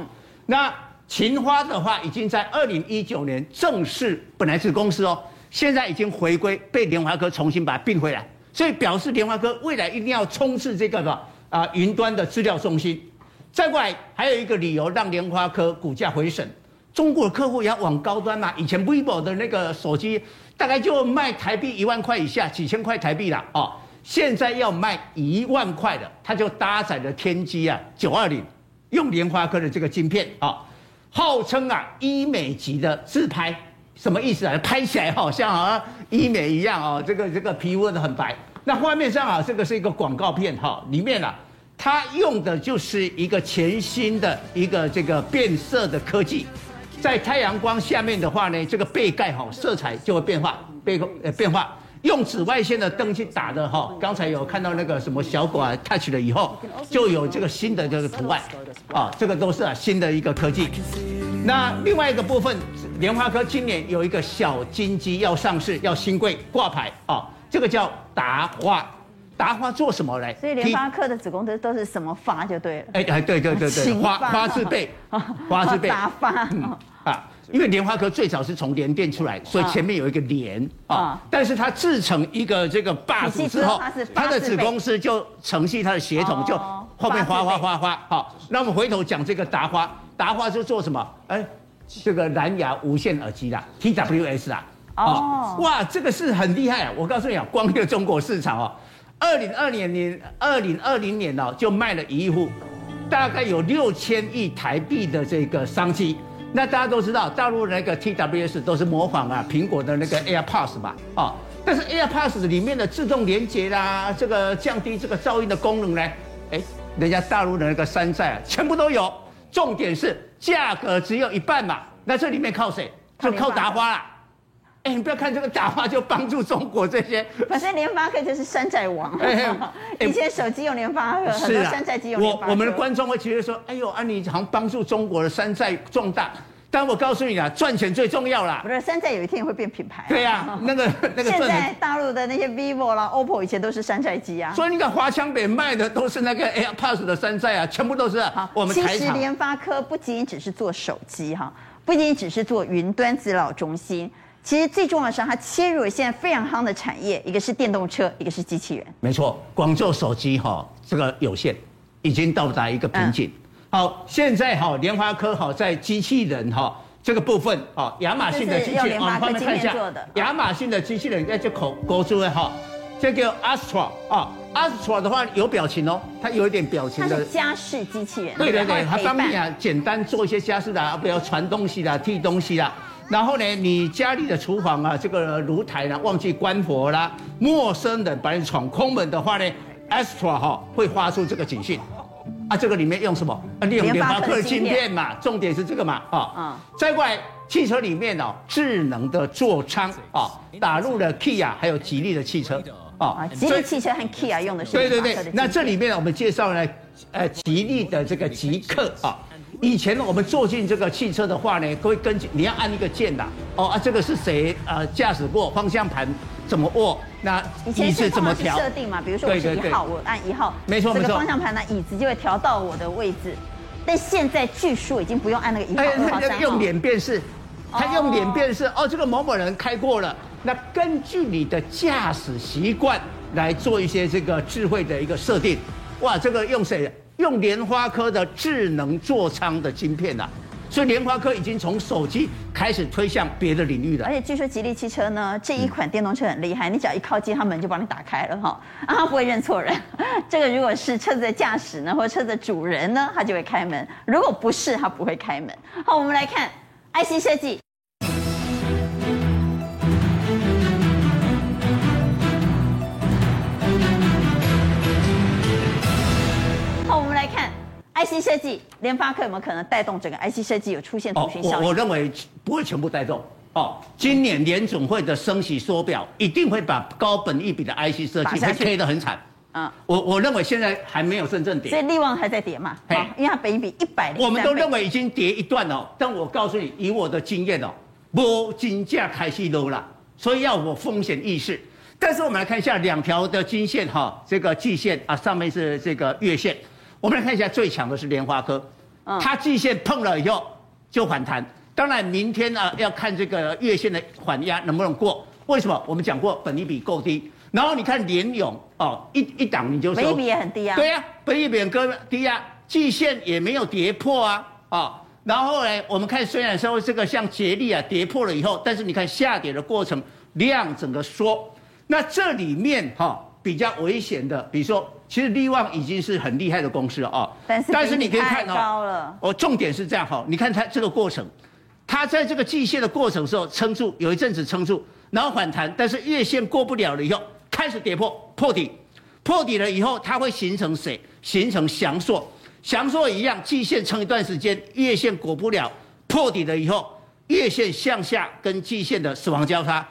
Speaker 3: 那。勤花的话，已经在二零一九年正式本来是公司哦，现在已经回归，被联华科重新把它并回来，所以表示联华科未来一定要冲刺这个什么啊云端的资料中心。再过来还有一个理由让联发科股价回升，中国的客户也要往高端嘛，以前 vivo 的那个手机大概就卖台币一万块以下，几千块台币了哦，现在要卖一万块的，它就搭载了天玑啊九二零，用联发科的这个晶片啊。号称啊医美级的自拍，什么意思啊？拍起来好像啊医美一样哦，这个这个皮肤都很白。那画面上啊，这个是一个广告片哈，里面啊，它用的就是一个全新的一个这个变色的科技，在太阳光下面的话呢，这个背盖哈色彩就会变化，背呃变化。用紫外线的灯去打的哈，刚才有看到那个什么小狗啊 touch 了以后，就有这个新的这个图案，啊，这个都是啊新的一个科技。那另外一个部分，联发科今年有一个小金鸡要上市，要新贵挂牌啊，这个叫达化，达化做什么嘞？
Speaker 1: 所以联发科的子公司都是什么发就对了。
Speaker 3: 哎哎对对对对，[LAUGHS] 花 [LAUGHS] 花字辈，花字辈，
Speaker 1: 达发
Speaker 3: 啊。因为联发科最早是从联电出来，所以前面有一个联啊，但是它自成一个这个霸主之后，它的子公司就承继它的血统，就后面花花花花。好，那我们回头讲这个达花，达花是做什么？哎，这个蓝牙无线耳机啦，TWS 啦。哦，哇，这个是很厉害啊！我告诉你啊，光这个中国市场哦，二零二零年、二零二零年哦，就卖了一亿户，大概有六千亿台币的这个商机。那大家都知道，大陆那个 TWS 都是模仿啊苹果的那个 AirPods 吧，啊，但是 AirPods 里面的自动连接啦，这个降低这个噪音的功能呢，哎，人家大陆的那个山寨啊，全部都有，重点是价格只有一半嘛，那这里面靠谁？就靠达花啦。哎，你不要看这个达华就帮助中国这些，[LAUGHS]
Speaker 1: 反正联发科就是山寨王。哎，[LAUGHS] 以前手机用联发科，很多山寨机用联发科。
Speaker 3: 我我们的观众会觉得说，哎呦，啊你好像帮助中国的山寨壮大。但我告诉你啊，赚钱最重要啦。
Speaker 1: 不是山寨有一天会变品牌。
Speaker 3: 对呀，[LAUGHS] 那个那个。
Speaker 1: 现在大陆的那些 vivo 啦、OPPO 以前都是山寨机啊。
Speaker 3: 所以你看华强北卖的都是那个 AirPods 的山寨啊，全部都是。好，我们
Speaker 1: 其实联发科不仅仅只是做手机哈，不仅仅只是做云端资料中心。其实最重要的是，它切入了现在非常夯的产业，一个是电动车，一个是机器人。
Speaker 3: 没错，光做手机哈，这个有限，已经到达一个瓶颈。嗯、好，现在哈，联发科哈在机器人哈这个部分啊，亚马逊的机器人，我们看一下，亚马逊的机器人在这口勾出来哈，这个 Astra 啊，Astra 的话有表情哦，它有一点表情的。
Speaker 1: 它是家事机器人。
Speaker 3: 对对对，它帮你啊简单做一些家事的，不要传东西啦、递东西啦。然后呢，你家里的厨房啊，这个炉台呢忘记关火啦，陌生人把你闯空门的话呢，Astra 哈会发出这个警讯，啊，这个里面用什么？啊，利用联发科的晶片嘛，重点是这个嘛，啊，嗯，再过来汽车里面哦，智能的座舱啊，打入了 Kia 还有吉利的汽车，啊，
Speaker 1: 吉利汽车和 Kia 用的是对对对，
Speaker 3: 那这里面我们介绍呢，呃，吉利的这个极客啊。以前呢，我们坐进这个汽车的话呢，会根据你要按一个键的哦啊，这个是谁呃驾驶过？方向盘怎么握？那椅子怎么调？
Speaker 1: 设定嘛，比如说我是一号，我按一号，
Speaker 3: 没错没错，
Speaker 1: 这个方向盘呢，椅子就会调到我的位置。但现在据说已经不用按那个一号、二号、三，
Speaker 3: 用脸辨识，他用脸辨识哦，这个某某人开过了。那根据你的驾驶习惯来做一些这个智慧的一个设定。哇，这个用谁？用联发科的智能座舱的晶片啊。所以联发科已经从手机开始推向别的领域了。
Speaker 2: 而且据说吉利汽车呢，这一款电动车很厉害，你只要一靠近，它门就帮你打开了哈，[LAUGHS] 啊，它不会认错人。[LAUGHS] 这个如果是车子的驾驶呢，或者车子的主人呢，它就会开门；如果不是，它不会开门。好，我们来看 IC 设计。IC 设计，联发科有没有可能带动整个 IC 设计有出现？
Speaker 3: 哦，我我认为不会全部带动。哦，今年联总会的升息缩表一定会把高本一比的 IC 设计会 K 得很惨。嗯，我我认为现在还没有真正跌，
Speaker 2: 所以利旺还在跌嘛？嘿，因为它本一比一百零。
Speaker 3: 我们都认为已经跌一段了，但我告诉你，以我的经验哦，无金价开始落了，所以要我风险意识。但是我们来看一下两条的金线哈，这个季线啊，上面是这个月线。我们来看一下，最强的是联发科，它季线碰了以后就反弹。当然，明天啊要看这个月线的缓压能不能过。为什么？我们讲过本利比够低。然后你看联勇哦，一一档你就说
Speaker 2: 本利比也很低啊。
Speaker 3: 对呀，本利比很低啊，季线也没有跌破啊啊。然后呢，我们看虽然说这个像捷力啊跌破了以后，但是你看下跌的过程量整个缩。那这里面哈比较危险的，比如说。其实力旺已经是很厉害的公司了哦，
Speaker 2: 但是但是你可以看哦，
Speaker 3: 哦，重点是这样哈，你看它这个过程，它在这个季线的过程的时候撑住，有一阵子撑住，然后反弹，但是月线过不了了以后开始跌破破底，破底了以后它会形成谁？形成翔硕，翔硕一样，季线撑一段时间，月线过不了，破底了以后，月线向下跟季线的死亡交叉。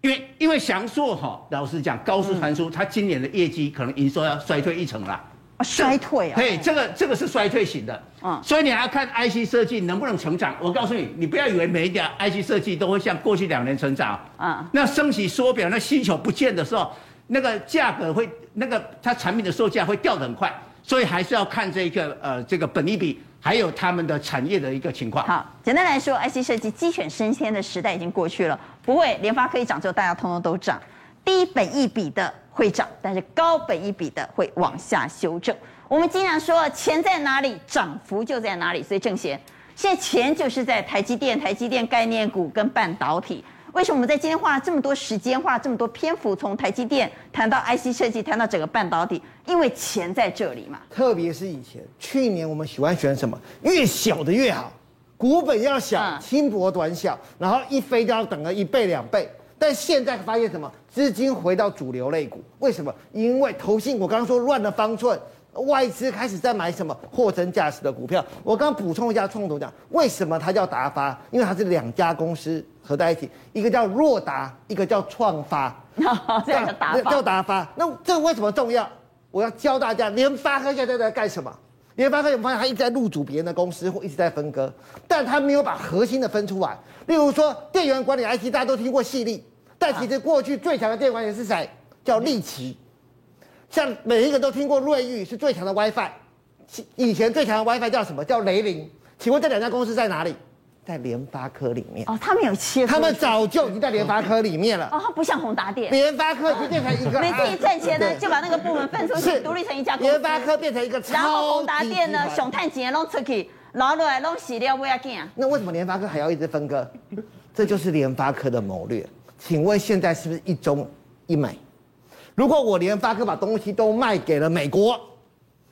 Speaker 3: 因为因为祥硕哈，老实讲，高速传输，它今年的业绩可能营收要衰退一成啦。
Speaker 2: 衰退啊？
Speaker 3: 对，这个这个是衰退型的。嗯，所以你还要看 IC 设计能不能成长。我告诉你，你不要以为每一家 IC 设计都会像过去两年成长。嗯，那升息缩表，那需求不见的时候，那个价格会，那个它产品的售价会掉得很快。所以还是要看这个呃这个本益比。还有他们的产业的一个情况。
Speaker 2: 好，简单来说，IC 设计鸡犬升天的时代已经过去了，不会联发科一涨就大家通通都涨，低本益比的会涨，但是高本益比的会往下修正。我们经常说钱在哪里，涨幅就在哪里，所以正贤，现在钱就是在台积电、台积电概念股跟半导体。为什么我们在今天花了这么多时间，花了这么多篇幅，从台积电谈到 IC 设计，谈到整个半导体？因为钱在这里嘛。特别是以前，去年我们喜欢选什么？越小的越好，股本要小，轻薄短小，然后一飞就要等个一倍两倍。但现在发现什么？资金回到主流类股，为什么？因为投信，我刚刚说乱了方寸。外资开始在买什么货真价实的股票。我刚补充一下，创投讲为什么它叫达发？因为它是两家公司合在一起，一个叫若达，一个叫创发，[LAUGHS] 这样叫达发。叫达发。那这个为什么重要？我要教大家，联发科现在在干什么？联发科有发现它一直在入主别人的公司，或一直在分割，但它没有把核心的分出来。例如说，电源管理 IC，大家都听过细力，但其实过去最强的电源管理是谁？叫力奇。像每一个都听过瑞昱是最强的 WiFi，以前最强的 WiFi 叫什么？叫雷凌。请问这两家公司在哪里？在联发科里面。哦，他们有切。他们早就已经在联发科里面了。哦，它不像宏达电。联发科已经变成一个。每次一赚钱呢，就把那个部门分出去，独立成一家公司。联发科变成一个超。然后宏达电呢，熊探钱弄出去，拿出来弄洗掉不要紧啊。那为什么联发科还要一直分割？这就是联发科的谋略。请问现在是不是一中一美？如果我联发科把东西都卖给了美国，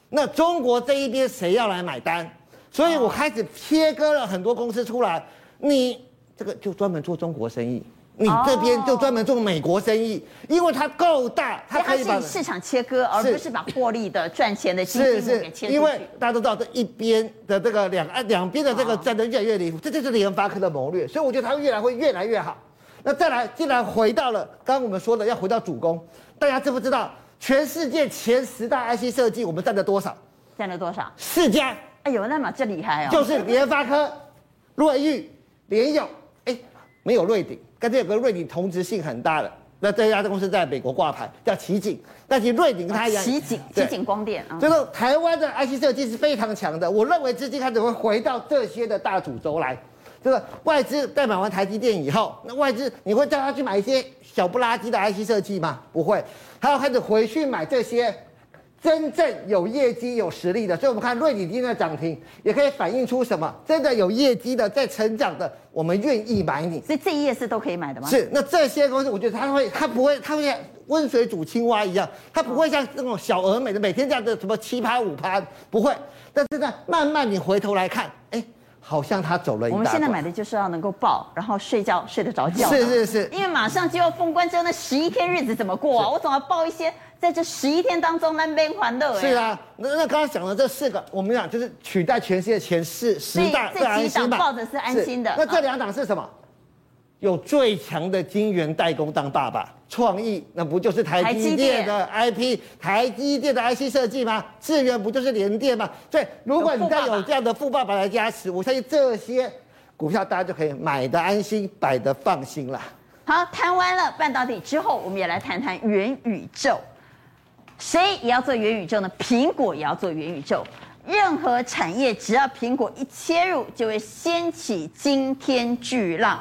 Speaker 2: 那中国这一边谁要来买单？所以我开始切割了很多公司出来，你这个就专门做中国生意，你这边就专门做美国生意，因为它够大，它可以把市场切割，而不是把获利的赚钱的经济给切割。因为大家都知道这一边的这个两岸两边的这个战争越来越离谱，这就是联发科的谋略，所以我觉得它越来会越来越好。那再来，既然回到了刚刚我们说的要回到主攻。大家知不知道全世界前十大 IC 设计，我们占了多少？占了多少？四家。哎呦，那么这厉害哦！就是联发科、瑞昱、联友，哎，没有瑞鼎，刚才有个瑞鼎同质性很大的。那这家公司在美国挂牌，叫奇景。但其实瑞鼎跟它一样，奇景，奇景光电啊。就是台湾的 IC 设计是非常强的。我认为资金开始会回到这些的大主轴来。这个外资在买完台积电以后，那外资你会叫他去买一些小不拉几的 IC 设计吗？不会，他要开始回去买这些真正有业绩、有实力的。所以，我们看瑞鼎今天的涨停，也可以反映出什么？真的有业绩的，在成长的，我们愿意买你。
Speaker 1: 所以这一页是都可以买的吗？
Speaker 2: 是。那这些公司，我觉得它会，它不会，它会像温水煮青蛙一样，它不会像那种小而美的每天这样的什么七趴五趴，不会。但是呢，慢慢你回头来看，哎。好像他走了一大。
Speaker 1: 我们现在买的就是要能够抱，然后睡觉睡得着觉。
Speaker 2: 是是是。
Speaker 1: 因为马上就要封关之后，那十一天日子怎么过啊？我总要抱一些，在这十一天当中那边欢乐。
Speaker 2: 是啊，那那刚刚讲的这四个，我们讲就是取代全世界前四十大最安心
Speaker 1: 抱着是安心的。
Speaker 2: 那这两档是什么？有最强的晶圆代工当爸爸，创意那不就是台积电的 IP，台积电的 IC 设计吗？智源不就是联电吗？所以如果你再有这样的富爸爸来加持，我相信这些股票大家就可以买的安心，摆的放心了。
Speaker 1: 好，谈完了半导体之后，我们也来谈谈元宇宙。谁也要做元宇宙呢？苹果也要做元宇宙。任何产业只要苹果一切入，就会掀起惊天巨浪。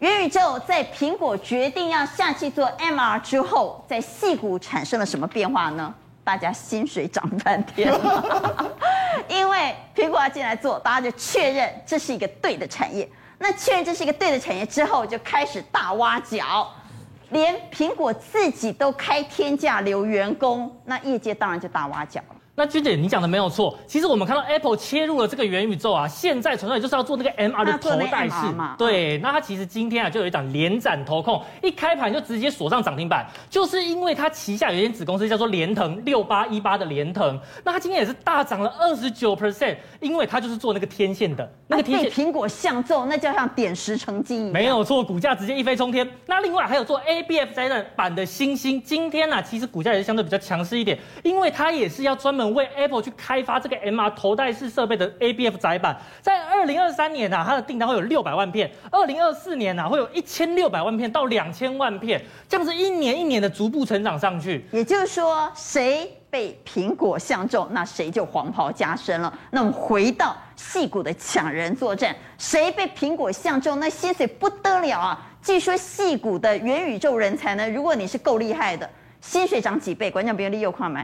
Speaker 1: 元宇宙在苹果决定要下去做 MR 之后，在矽谷产生了什么变化呢？大家薪水涨翻天了，[LAUGHS] 因为苹果要进来做，大家就确认这是一个对的产业。那确认这是一个对的产业之后，就开始大挖角，连苹果自己都开天价留员工，那业界当然就大挖角了。
Speaker 6: 那君姐，你讲的没有错。其实我们看到 Apple 切入了这个元宇宙啊，现在纯粹就是要做那个 MR 的头戴式。对，那它其实今天啊就有一档连斩头控，一开盘就直接锁上涨停板，就是因为它旗下有一间子公司叫做联腾六八一八的联腾，那它今天也是大涨了二十九 percent，因为它就是做那个天线的，那个天线
Speaker 1: 苹果相中，那就像点石成金一样。
Speaker 6: 没有错，股价直接一飞冲天。那另外还有做 ABF 载板版的星星，今天呢、啊、其实股价也是相对比较强势一点，因为它也是要专为 Apple 去开发这个 MR 头戴式设备的 ABF 载板，在二零二三年啊，它的订单会有六百万片；二零二四年啊，会有一千六百万片到两千万片，这样子一年一年的逐步成长上去。
Speaker 1: 也就是说，谁被苹果相中，那谁就黄袍加身了。那我们回到矽谷的抢人作战，谁被苹果相中，那薪水不得了啊！据说矽谷的元宇宙人才呢，如果你是够厉害的，薪水涨几倍，观众朋友你有看没？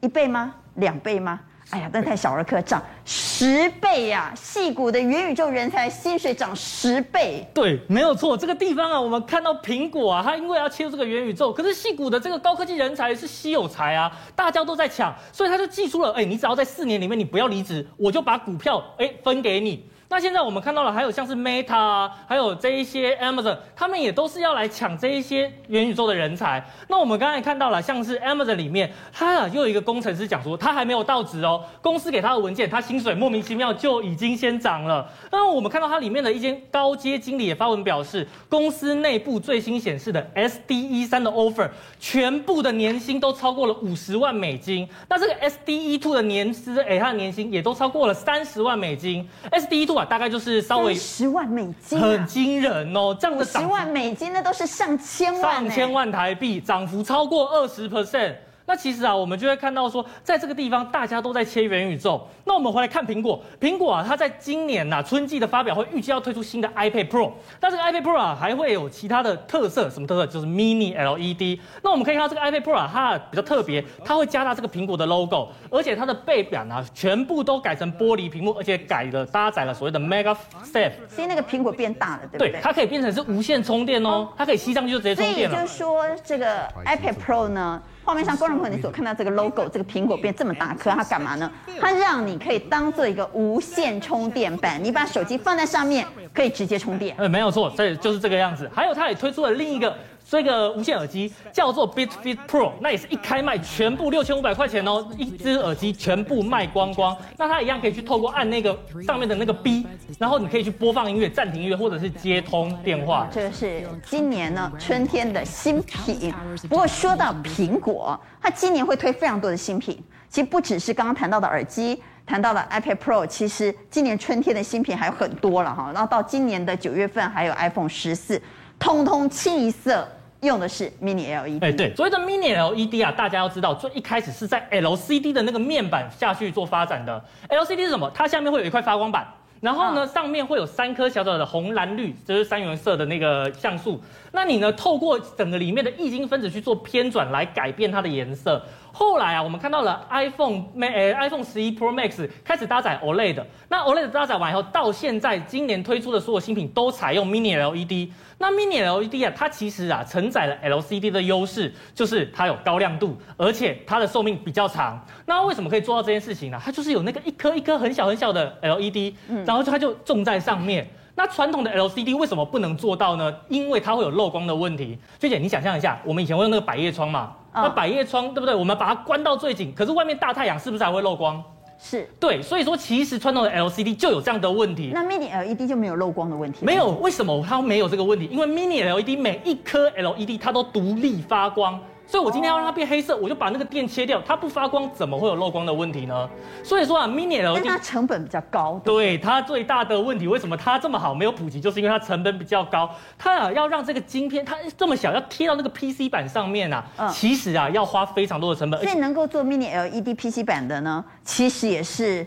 Speaker 1: 一倍吗？两倍吗？哎呀，那太小儿科，涨十倍呀、啊！矽谷的元宇宙人才薪水涨十倍。
Speaker 6: 对，没有错。这个地方啊，我们看到苹果啊，它因为要切入这个元宇宙，可是戏骨的这个高科技人才是稀有才啊，大家都在抢，所以他就寄出了，哎，你只要在四年里面你不要离职，我就把股票哎分给你。那现在我们看到了，还有像是 Meta 啊，还有这一些 Amazon，他们也都是要来抢这一些元宇宙的人才。那我们刚才看到了，像是 Amazon 里面，他啊又有一个工程师讲说，他还没有到职哦，公司给他的文件，他薪水莫名其妙就已经先涨了。那我们看到他里面的一间高阶经理也发文表示，公司内部最新显示的 SDE 三的 offer，全部的年薪都超过了五十万美金。那这个 SDE two 的年资，哎，他的年薪也都超过了三十万美金。SDE two。大概就是稍微
Speaker 1: 十万美金，
Speaker 6: 很惊人哦！这样的
Speaker 1: 十万美金，那都是上千万，
Speaker 6: 上千万台币，涨幅超过二十 percent。那其实啊，我们就会看到说，在这个地方大家都在切元宇宙。那我们回来看苹果，苹果啊，它在今年呐、啊、春季的发表会预计要推出新的 iPad Pro。但这个 iPad Pro 啊还会有其他的特色，什么特色？就是 Mini LED。那我们可以看到这个 iPad Pro 啊，它比较特别，它会加大这个苹果的 logo，而且它的背板啊全部都改成玻璃屏幕，而且改了搭载了所谓的 MagSafe。
Speaker 1: 所以那个苹果变大了，对不对？
Speaker 6: 对，它可以变成是无线充电哦，它可以吸上去就直接充电了。
Speaker 1: 所以就是说这个 iPad Pro 呢？画面上，观众朋友，你所看到这个 logo，这个苹果变这么大颗，它干嘛呢？它让你可以当做一个无线充电板，你把手机放在上面，可以直接充电。
Speaker 6: 呃，没有错，这就是这个样子。还有，它也推出了另一个。这个无线耳机叫做 Beatfit Pro，那也是一开卖全部六千五百块钱哦，一只耳机全部卖光光。那它一样可以去透过按那个上面的那个 B，然后你可以去播放音乐、暂停音乐，或者是接通电话。
Speaker 1: 这个是今年呢春天的新品。不过说到苹果，它今年会推非常多的新品。其实不只是刚刚谈到的耳机，谈到的 iPad Pro，其实今年春天的新品还有很多了哈。然后到今年的九月份还有 iPhone 十四，通通清一色。用的是 Mini LED，
Speaker 6: 哎，对，所谓的 Mini LED 啊，大家要知道，最一开始是在 LCD 的那个面板下去做发展的。LCD 是什么？它下面会有一块发光板，然后呢，上面会有三颗小小的红、蓝、绿，就是三原色的那个像素。那你呢，透过整个里面的液晶分子去做偏转来改变它的颜色。后来啊，我们看到了 iPhone 呃 iPhone 十一 Pro Max 开始搭载 OLED，那 OLED 搭载完以后，到现在今年推出的所有新品都采用 Mini LED。那 Mini LED 啊，它其实啊承载了 LCD 的优势，就是它有高亮度，而且它的寿命比较长。那为什么可以做到这件事情呢？它就是有那个一颗一颗很小很小的 LED，然后就它就种在上面。那传统的 LCD 为什么不能做到呢？因为它会有漏光的问题。娟姐，你想象一下，我们以前会用那个百叶窗嘛？那百叶窗对不对？我们把它关到最紧，可是外面大太阳是不是还会漏光？
Speaker 1: 是
Speaker 6: 对，所以说其实传统的 LCD 就有这样的问题。
Speaker 1: 那 Mini LED 就没有漏光的问题？
Speaker 6: 没有，为什么它没有这个问题？因为 Mini LED 每一颗 LED 它都独立发光。所以，我今天要让它变黑色，我就把那个电切掉，它不发光，怎么会有漏光的问题呢？所以说啊，Mini LED
Speaker 1: 它成本比较高。
Speaker 6: 对，它最大的问题，为什么它这么好没有普及，就是因为它成本比较高。它啊，要让这个晶片它这么小，要贴到那个 PC 板上面啊，嗯、其实啊，要花非常多的成本。
Speaker 1: 所以能够做 Mini LED PC 板的呢，其实也是。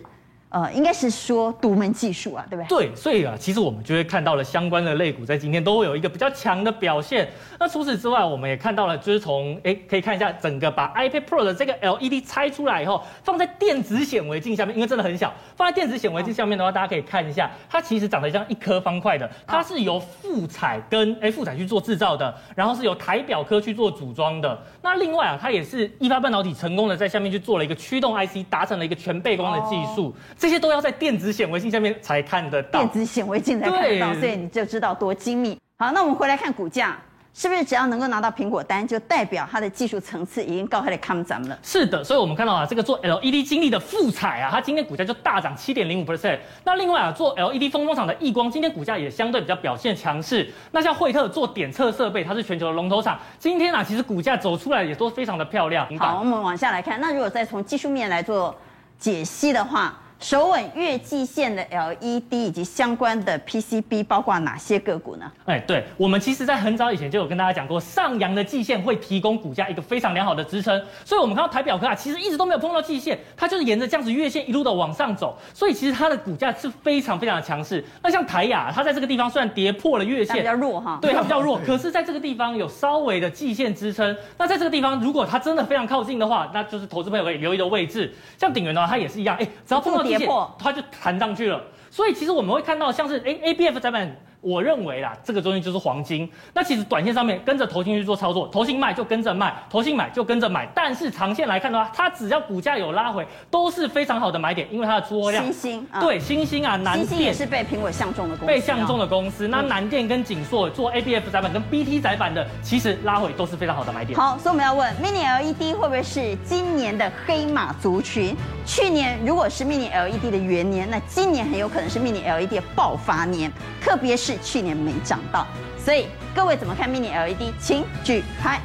Speaker 1: 呃，应该是说独门技术啊，对不对？
Speaker 6: 对，所以啊，其实我们就会看到了相关的类股在今天都会有一个比较强的表现。那除此之外，我们也看到了，就是从哎，可以看一下整个把 iPad Pro 的这个 LED 拆出来以后，放在电子显微镜下面，因为真的很小，放在电子显微镜下面的话，大家可以看一下，它其实长得像一颗方块的，它是由富彩跟哎富彩去做制造的，然后是由台表科去做组装的。那另外啊，它也是一发半导体成功的在下面去做了一个驱动 IC，达成了一个全背光的技术。这些都要在电子显微镜下面才看得到，
Speaker 1: 电子显微镜才看得到，所以你就知道多精密。好，那我们回来看股价。是不是只要能够拿到苹果单，就代表它的技术层次已经高开了看咱们了？
Speaker 6: 是的，所以我们看到啊，这个做 LED 经历的富彩啊，它今天股价就大涨七点零五 percent。那另外啊，做 LED 封装厂的亿光，今天股价也相对比较表现强势。那像惠特做点测设备，它是全球的龙头厂，今天啊，其实股价走出来也都非常的漂亮。
Speaker 1: 好，我们往下来看，那如果再从技术面来做解析的话。首稳月季线的 LED 以及相关的 PCB 包括哪些个股呢？
Speaker 6: 哎，对，我们其实在很早以前就有跟大家讲过，上扬的季线会提供股价一个非常良好的支撑，所以我们看到台表科啊，其实一直都没有碰到季线，它就是沿着这样子月线一路的往上走，所以其实它的股价是非常非常的强势。那像台雅，它在这个地方虽然跌破了月线，
Speaker 1: 比较弱哈，
Speaker 6: 对，它比较弱，可是在这个地方有稍微的季线支撑。那在这个地方，如果它真的非常靠近的话，那就是投资朋友可以留意的位置。像鼎元的话，它也是一样，哎，只要碰到季线，它就弹上去了，所以其实我们会看到像是 A A B F 窄板。我认为啦，这个东西就是黄金。那其实短线上面跟着投信去做操作，投信卖就跟着卖，投信买就跟着买。但是长线来看的话，它只要股价有拉回，都是非常好的买点，因为它的出货量。
Speaker 1: 新兴，
Speaker 6: 对，星星啊，南电
Speaker 1: 新星也是被苹果相中的公司。
Speaker 6: 被相中的公司，那南电跟景硕做 ABF 载板跟 BT 载板的，其实拉回都是非常好的买点。
Speaker 1: 好，所以我们要问，Mini LED 会不会是今年的黑马族群？去年如果是 Mini LED 的元年，那今年很有可能是 Mini LED 的爆发年，特别是去年没涨。到，所以各位怎么看 Mini LED？请举牌，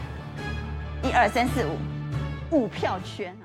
Speaker 1: 一二三四五，五票圈！